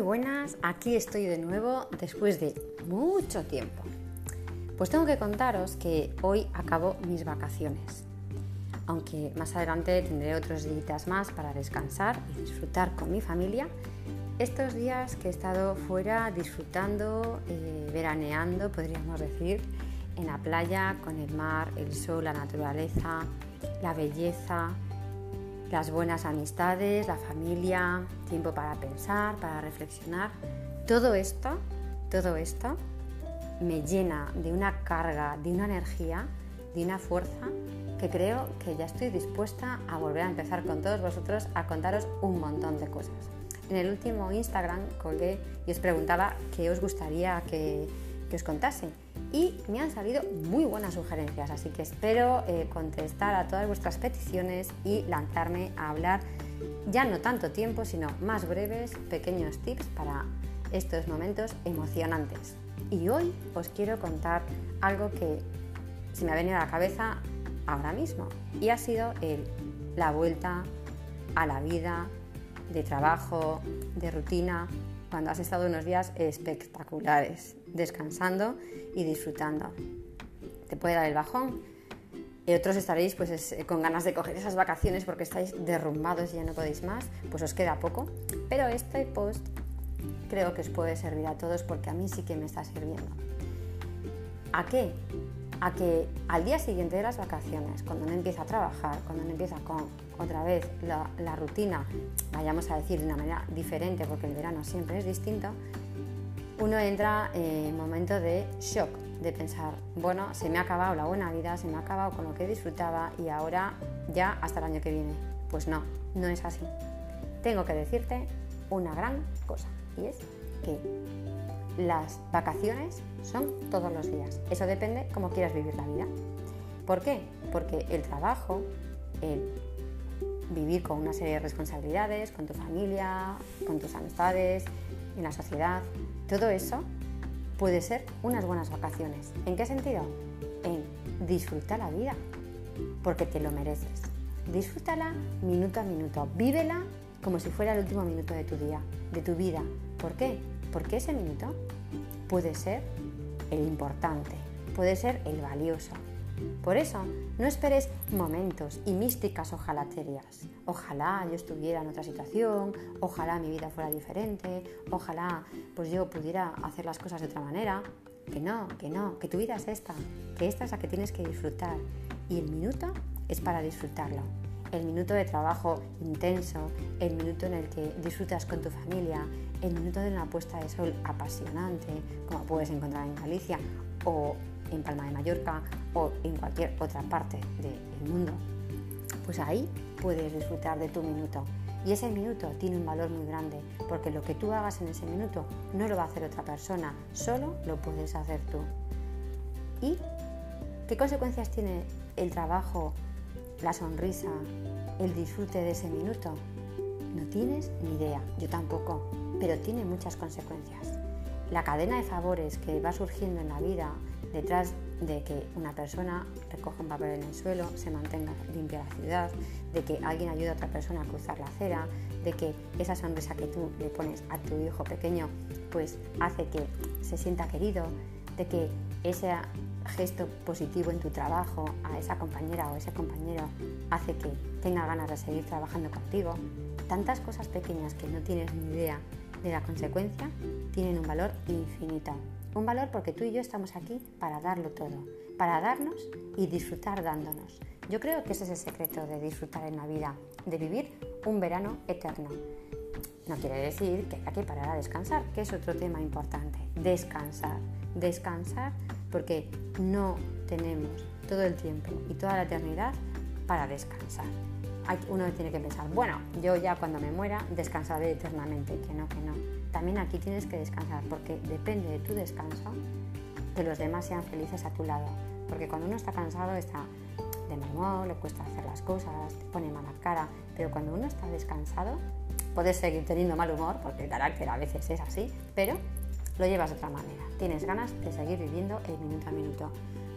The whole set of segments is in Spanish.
Buenas, aquí estoy de nuevo después de mucho tiempo. Pues tengo que contaros que hoy acabo mis vacaciones, aunque más adelante tendré otros días más para descansar y disfrutar con mi familia. Estos días que he estado fuera disfrutando, eh, veraneando, podríamos decir, en la playa, con el mar, el sol, la naturaleza, la belleza, las buenas amistades, la familia, tiempo para pensar, para reflexionar. Todo esto, todo esto me llena de una carga, de una energía, de una fuerza que creo que ya estoy dispuesta a volver a empezar con todos vosotros a contaros un montón de cosas. En el último Instagram colgué y os preguntaba qué os gustaría que, que os contase y me han salido muy buenas sugerencias, así que espero eh, contestar a todas vuestras peticiones y lanzarme a hablar ya no tanto tiempo, sino más breves, pequeños tips para estos momentos emocionantes. Y hoy os quiero contar algo que se me ha venido a la cabeza ahora mismo y ha sido el, la vuelta a la vida de trabajo, de rutina, cuando has estado unos días espectaculares, descansando y disfrutando. Te puede dar el bajón. Y otros estaréis pues, con ganas de coger esas vacaciones porque estáis derrumbados y ya no podéis más, pues os queda poco. Pero este post creo que os puede servir a todos porque a mí sí que me está sirviendo. ¿A qué? A que al día siguiente de las vacaciones, cuando uno empieza a trabajar, cuando uno empieza con otra vez la, rutina, vayamos a decir de una manera diferente, porque el verano siempre es distinto, uno entra en momento de shock, de pensar, bueno, se me ha acabado la buena vida, se me ha acabado con lo que disfrutaba y ahora ya hasta el año que viene. Pues no, no es así. Tengo que decirte una gran cosa y es que las vacaciones son todos los días. Eso depende cómo quieras vivir la vida. ¿Por qué? Porque el trabajo, el vivir con una serie de responsabilidades, con tu familia, con tus amistades, en la sociedad. Todo eso puede ser unas buenas vacaciones. ¿En qué sentido? En disfrutar la vida, porque te lo mereces. Disfrútala minuto a minuto, vívela como si fuera el último minuto de tu día, de tu vida. ¿Por qué? Porque ese minuto puede ser el importante, puede ser el valioso, por eso, no esperes momentos y místicas ojalaterias. Ojalá yo estuviera en otra situación, ojalá mi vida fuera diferente, ojalá pues yo pudiera hacer las cosas de otra manera. Que no, que no, que tu vida es esta, que esta es la que tienes que disfrutar. Y el minuto es para disfrutarlo. El minuto de trabajo intenso, el minuto en el que disfrutas con tu familia, el minuto de una puesta de sol apasionante, como puedes encontrar en Galicia, o en Palma de Mallorca o en cualquier otra parte del mundo, pues ahí puedes disfrutar de tu minuto. Y ese minuto tiene un valor muy grande, porque lo que tú hagas en ese minuto no lo va a hacer otra persona, solo lo puedes hacer tú. ¿Y qué consecuencias tiene el trabajo, la sonrisa, el disfrute de ese minuto? No tienes ni idea, yo tampoco, pero tiene muchas consecuencias. La cadena de favores que va surgiendo en la vida detrás de que una persona recoja un papel en el suelo, se mantenga limpia la ciudad, de que alguien ayude a otra persona a cruzar la acera, de que esa sonrisa que tú le pones a tu hijo pequeño pues hace que se sienta querido, de que ese gesto positivo en tu trabajo a esa compañera o ese compañero hace que tenga ganas de seguir trabajando contigo. Tantas cosas pequeñas que no tienes ni idea de la consecuencia tienen un valor infinito. Un valor porque tú y yo estamos aquí para darlo todo, para darnos y disfrutar dándonos. Yo creo que ese es el secreto de disfrutar en la vida, de vivir un verano eterno. No quiere decir que hay que parar a descansar, que es otro tema importante. Descansar, descansar porque no tenemos todo el tiempo y toda la eternidad para descansar. Uno tiene que pensar, bueno, yo ya cuando me muera descansaré eternamente, que no, que no también aquí tienes que descansar porque depende de tu descanso que los demás sean felices a tu lado. Porque cuando uno está cansado está de mal humor, le cuesta hacer las cosas, pone mala cara, pero cuando uno está descansado puedes seguir teniendo mal humor porque el carácter a veces es así, pero lo llevas de otra manera. Tienes ganas de seguir viviendo el minuto a minuto.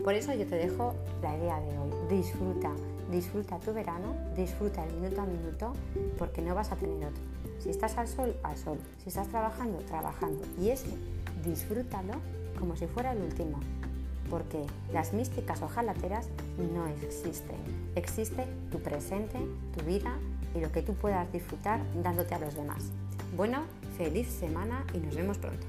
Por eso yo te dejo la idea de hoy. Disfruta, disfruta tu verano, disfruta el minuto a minuto porque no vas a tener otro Si estás al sol, al sol. Si estás trabajando, trabajando. Y ese, disfrútalo como si fuera el último. Porque las místicas ojalateras no existen. Existe tu presente, tu vida y lo que tú puedas disfrutar dándote a los demás. Bueno, feliz semana y nos vemos pronto.